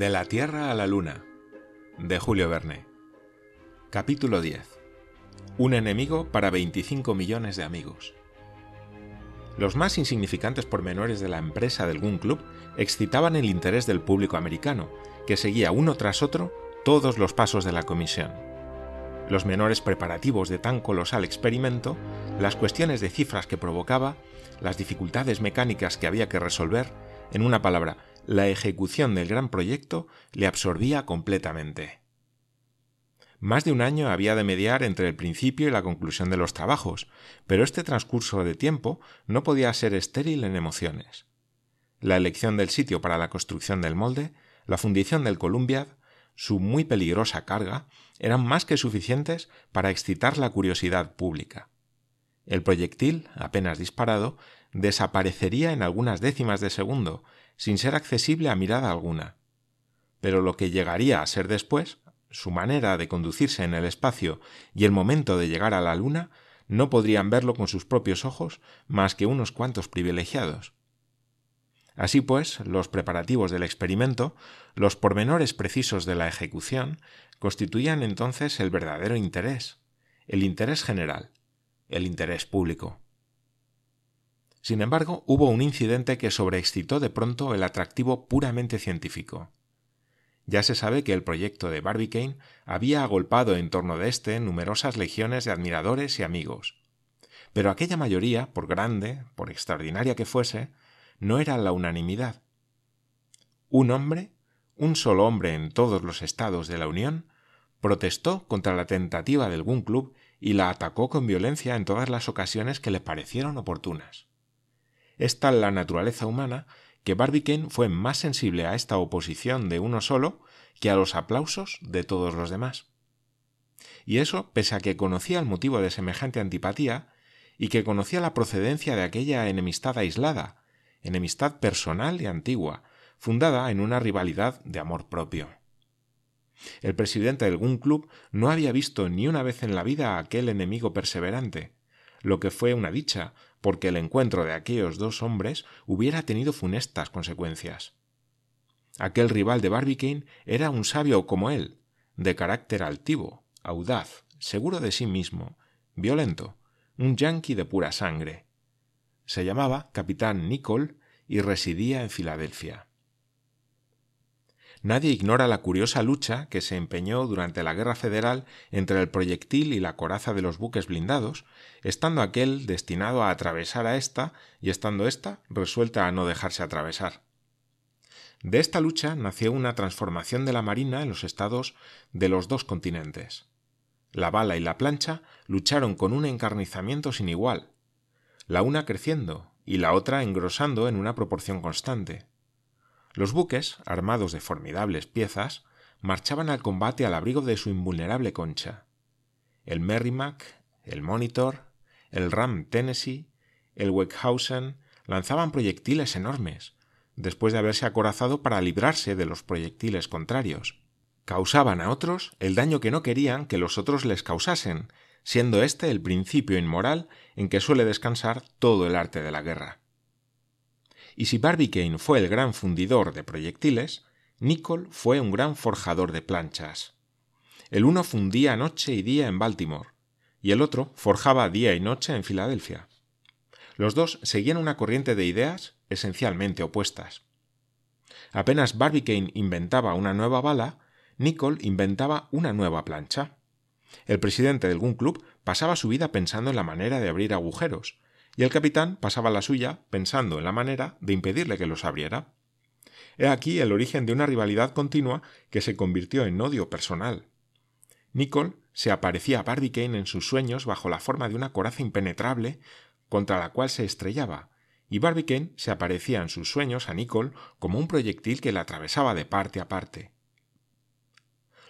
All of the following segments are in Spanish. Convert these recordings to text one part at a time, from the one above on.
De la Tierra a la Luna, de Julio Verne. Capítulo 10. Un enemigo para 25 millones de amigos. Los más insignificantes pormenores de la empresa del Gun Club excitaban el interés del público americano, que seguía uno tras otro todos los pasos de la comisión. Los menores preparativos de tan colosal experimento, las cuestiones de cifras que provocaba, las dificultades mecánicas que había que resolver, en una palabra, la ejecución del gran proyecto le absorbía completamente. Más de un año había de mediar entre el principio y la conclusión de los trabajos, pero este transcurso de tiempo no podía ser estéril en emociones. La elección del sitio para la construcción del molde, la fundición del Columbiad, su muy peligrosa carga, eran más que suficientes para excitar la curiosidad pública. El proyectil, apenas disparado, desaparecería en algunas décimas de segundo, sin ser accesible a mirada alguna. Pero lo que llegaría a ser después, su manera de conducirse en el espacio y el momento de llegar a la Luna, no podrían verlo con sus propios ojos más que unos cuantos privilegiados. Así pues, los preparativos del experimento, los pormenores precisos de la ejecución, constituían entonces el verdadero interés, el interés general, el interés público. Sin embargo, hubo un incidente que sobreexcitó de pronto el atractivo puramente científico. Ya se sabe que el proyecto de Barbicane había agolpado en torno de éste numerosas legiones de admiradores y amigos. Pero aquella mayoría, por grande, por extraordinaria que fuese, no era la unanimidad. Un hombre, un solo hombre en todos los estados de la Unión, protestó contra la tentativa del Gun Club y la atacó con violencia en todas las ocasiones que le parecieron oportunas. Es tal la naturaleza humana que Barbicane fue más sensible a esta oposición de uno solo que a los aplausos de todos los demás. Y eso pese a que conocía el motivo de semejante antipatía y que conocía la procedencia de aquella enemistad aislada, enemistad personal y antigua, fundada en una rivalidad de amor propio. El presidente del Gun Club no había visto ni una vez en la vida a aquel enemigo perseverante, lo que fue una dicha, porque el encuentro de aquellos dos hombres hubiera tenido funestas consecuencias. Aquel rival de Barbicane era un sabio como él, de carácter altivo, audaz, seguro de sí mismo, violento, un yanqui de pura sangre. Se llamaba Capitán Nicol y residía en Filadelfia. Nadie ignora la curiosa lucha que se empeñó durante la Guerra Federal entre el proyectil y la coraza de los buques blindados, estando aquel destinado a atravesar a ésta y estando ésta resuelta a no dejarse atravesar. De esta lucha nació una transformación de la Marina en los estados de los dos continentes. La bala y la plancha lucharon con un encarnizamiento sin igual, la una creciendo y la otra engrosando en una proporción constante. Los buques, armados de formidables piezas, marchaban al combate al abrigo de su invulnerable concha. El Merrimack, el Monitor, el Ram Tennessee, el Weckhausen lanzaban proyectiles enormes, después de haberse acorazado para librarse de los proyectiles contrarios. Causaban a otros el daño que no querían que los otros les causasen, siendo este el principio inmoral en que suele descansar todo el arte de la guerra y si Barbicane fue el gran fundidor de proyectiles, Nicol fue un gran forjador de planchas. El uno fundía noche y día en Baltimore, y el otro forjaba día y noche en Filadelfia. Los dos seguían una corriente de ideas esencialmente opuestas. Apenas Barbicane inventaba una nueva bala, Nicol inventaba una nueva plancha. El presidente del Gun Club pasaba su vida pensando en la manera de abrir agujeros, y el capitán pasaba la suya pensando en la manera de impedirle que los abriera. He aquí el origen de una rivalidad continua que se convirtió en odio personal. Nicol se aparecía a Barbicane en sus sueños bajo la forma de una coraza impenetrable contra la cual se estrellaba, y Barbicane se aparecía en sus sueños a Nicol como un proyectil que la atravesaba de parte a parte.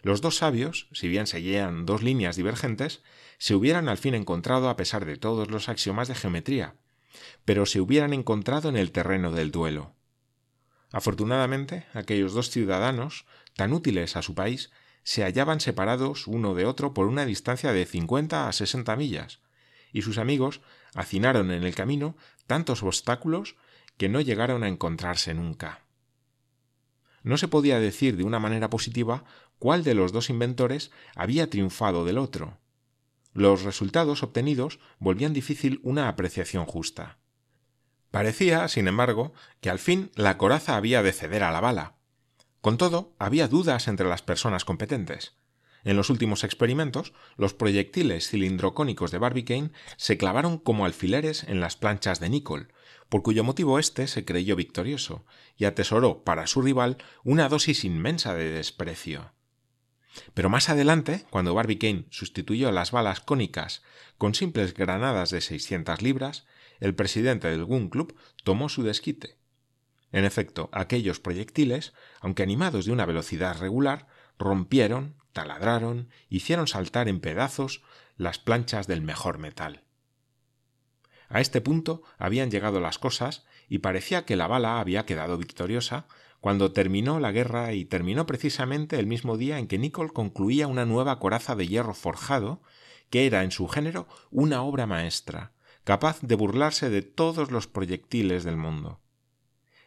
Los dos sabios, si bien seguían dos líneas divergentes, se hubieran al fin encontrado a pesar de todos los axiomas de geometría, pero se hubieran encontrado en el terreno del duelo. Afortunadamente, aquellos dos ciudadanos, tan útiles a su país, se hallaban separados uno de otro por una distancia de cincuenta a sesenta millas, y sus amigos hacinaron en el camino tantos obstáculos que no llegaron a encontrarse nunca. No se podía decir de una manera positiva cuál de los dos inventores había triunfado del otro. Los resultados obtenidos volvían difícil una apreciación justa. Parecía, sin embargo, que al fin la coraza había de ceder a la bala. Con todo, había dudas entre las personas competentes. En los últimos experimentos, los proyectiles cilindrocónicos de Barbicane se clavaron como alfileres en las planchas de Nicol, por cuyo motivo éste se creyó victorioso y atesoró para su rival una dosis inmensa de desprecio. Pero más adelante, cuando Barbicane sustituyó las balas cónicas con simples granadas de 600 libras, el presidente del Gun Club tomó su desquite. En efecto, aquellos proyectiles, aunque animados de una velocidad regular, rompieron, taladraron, hicieron saltar en pedazos las planchas del mejor metal. A este punto habían llegado las cosas y parecía que la bala había quedado victoriosa cuando terminó la guerra y terminó precisamente el mismo día en que Nicol concluía una nueva coraza de hierro forjado que era en su género una obra maestra, capaz de burlarse de todos los proyectiles del mundo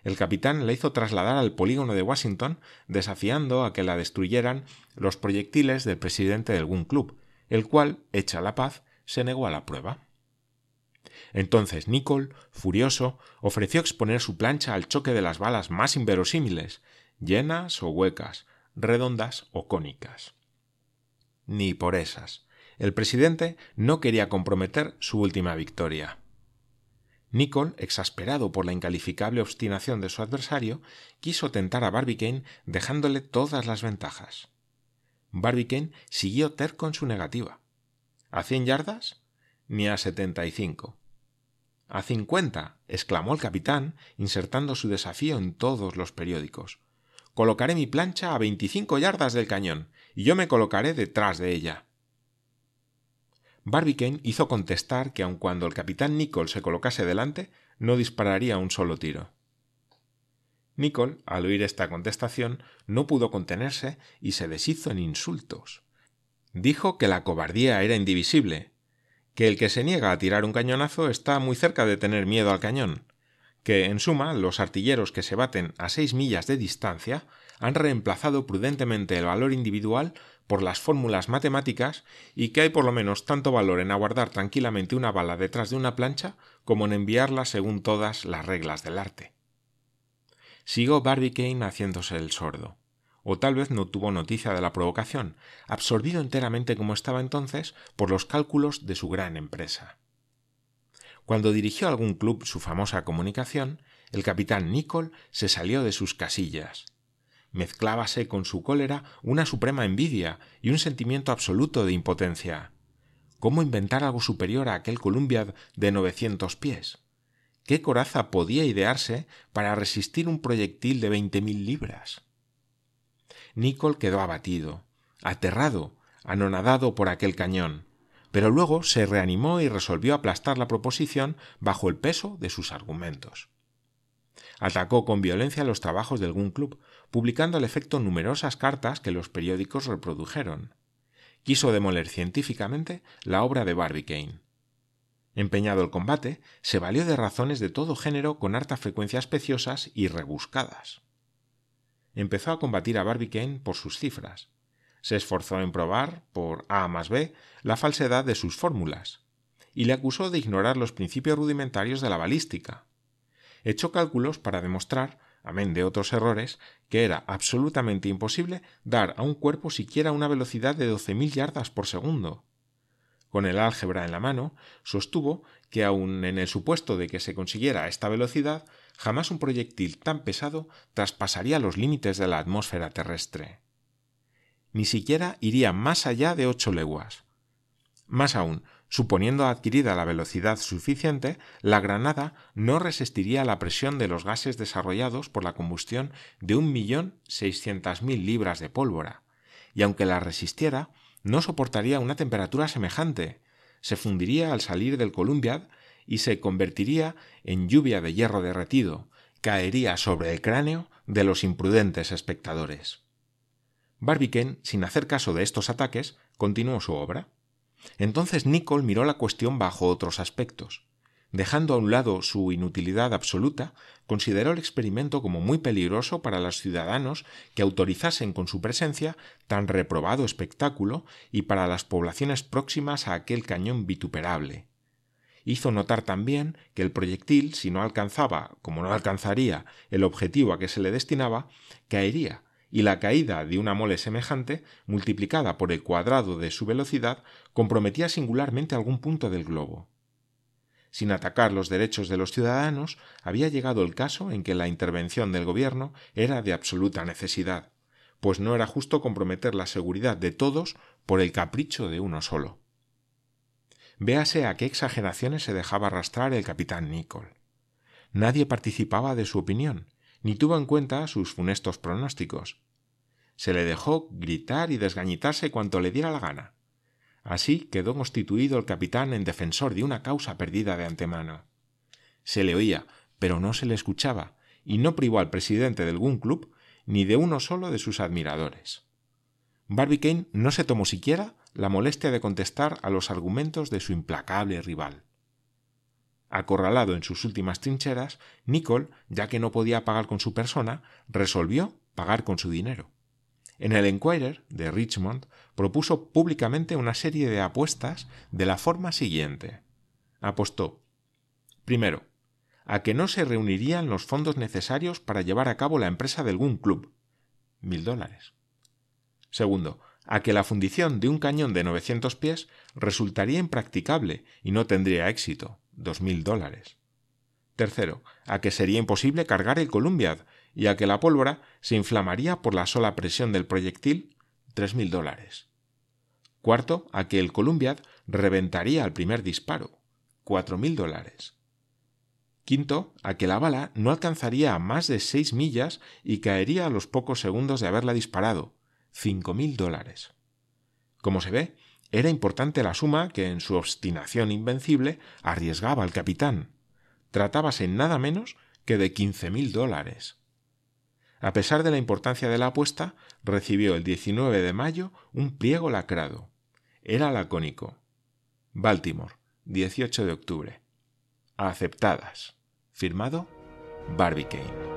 el capitán la hizo trasladar al polígono de Washington, desafiando a que la destruyeran los proyectiles del presidente del Gun Club, el cual, hecha la paz, se negó a la prueba. Entonces Nicole, furioso, ofreció exponer su plancha al choque de las balas más inverosímiles, llenas o huecas, redondas o cónicas. Ni por esas. El presidente no quería comprometer su última victoria. Nicol, exasperado por la incalificable obstinación de su adversario, quiso tentar a Barbicane dejándole todas las ventajas. Barbicane siguió terco en su negativa. ¿A cien yardas? Ni a setenta y cinco. A cincuenta. exclamó el capitán, insertando su desafío en todos los periódicos. Colocaré mi plancha a veinticinco yardas del cañón, y yo me colocaré detrás de ella. Barbicane hizo contestar que aun cuando el capitán Nicol se colocase delante, no dispararía un solo tiro. Nicol, al oír esta contestación, no pudo contenerse y se deshizo en insultos. Dijo que la cobardía era indivisible, que el que se niega a tirar un cañonazo está muy cerca de tener miedo al cañón, que, en suma, los artilleros que se baten a seis millas de distancia han reemplazado prudentemente el valor individual por las fórmulas matemáticas y que hay por lo menos tanto valor en aguardar tranquilamente una bala detrás de una plancha como en enviarla según todas las reglas del arte. Siguió Barbicane haciéndose el sordo. O tal vez no tuvo noticia de la provocación, absorbido enteramente como estaba entonces por los cálculos de su gran empresa. Cuando dirigió a algún club su famosa comunicación, el capitán Nicol se salió de sus casillas, mezclábase con su cólera una suprema envidia y un sentimiento absoluto de impotencia. ¿Cómo inventar algo superior a aquel Columbia de novecientos pies? ¿Qué coraza podía idearse para resistir un proyectil de veinte mil libras? Nicol quedó abatido, aterrado, anonadado por aquel cañón, pero luego se reanimó y resolvió aplastar la proposición bajo el peso de sus argumentos. Atacó con violencia los trabajos del Gun Club, publicando al efecto numerosas cartas que los periódicos reprodujeron. Quiso demoler científicamente la obra de Barbicane. Empeñado el combate, se valió de razones de todo género con harta frecuencia especiosas y rebuscadas. Empezó a combatir a Barbicane por sus cifras. Se esforzó en probar, por A más B, la falsedad de sus fórmulas, y le acusó de ignorar los principios rudimentarios de la balística. Echó cálculos para demostrar amén de otros errores, que era absolutamente imposible dar a un cuerpo siquiera una velocidad de doce mil yardas por segundo. Con el álgebra en la mano, sostuvo que aun en el supuesto de que se consiguiera esta velocidad, jamás un proyectil tan pesado traspasaría los límites de la atmósfera terrestre. Ni siquiera iría más allá de ocho leguas. Más aún, Suponiendo adquirida la velocidad suficiente, la granada no resistiría la presión de los gases desarrollados por la combustión de un millón seiscientas mil libras de pólvora, y aunque la resistiera, no soportaría una temperatura semejante, se fundiría al salir del Columbiad y se convertiría en lluvia de hierro derretido, caería sobre el cráneo de los imprudentes espectadores. Barbicane, sin hacer caso de estos ataques, continuó su obra. Entonces Nicol miró la cuestión bajo otros aspectos. Dejando a un lado su inutilidad absoluta, consideró el experimento como muy peligroso para los ciudadanos que autorizasen con su presencia tan reprobado espectáculo y para las poblaciones próximas a aquel cañón vituperable. Hizo notar también que el proyectil, si no alcanzaba, como no alcanzaría, el objetivo a que se le destinaba, caería, y la caída de una mole semejante, multiplicada por el cuadrado de su velocidad, comprometía singularmente algún punto del globo sin atacar los derechos de los ciudadanos, había llegado el caso en que la intervención del gobierno era de absoluta necesidad, pues no era justo comprometer la seguridad de todos por el capricho de uno solo. Véase a qué exageraciones se dejaba arrastrar el capitán Nicol. Nadie participaba de su opinión, ni tuvo en cuenta sus funestos pronósticos. Se le dejó gritar y desgañitarse cuanto le diera la gana. Así quedó constituido el capitán en defensor de una causa perdida de antemano. Se le oía, pero no se le escuchaba, y no privó al presidente del Gun Club ni de uno solo de sus admiradores. Barbicane no se tomó siquiera la molestia de contestar a los argumentos de su implacable rival. Acorralado en sus últimas trincheras, Nicol, ya que no podía pagar con su persona, resolvió pagar con su dinero. En el Enquirer de Richmond propuso públicamente una serie de apuestas de la forma siguiente. Apostó primero, a que no se reunirían los fondos necesarios para llevar a cabo la empresa del Gun Club, mil dólares. Segundo, a que la fundición de un cañón de 900 pies resultaría impracticable y no tendría éxito, dos mil dólares. Tercero, a que sería imposible cargar el Columbiad y a que la pólvora se inflamaría por la sola presión del proyectil, tres mil dólares. Cuarto, a que el Columbiad reventaría al primer disparo, cuatro mil dólares. Quinto, a que la bala no alcanzaría a más de seis millas y caería a los pocos segundos de haberla disparado, cinco mil dólares. Como se ve, era importante la suma que en su obstinación invencible arriesgaba al capitán. Tratábase nada menos que de quince mil dólares. A pesar de la importancia de la apuesta, recibió el 19 de mayo un pliego lacrado. Era lacónico. Baltimore, 18 de octubre. Aceptadas. Firmado Barbicane.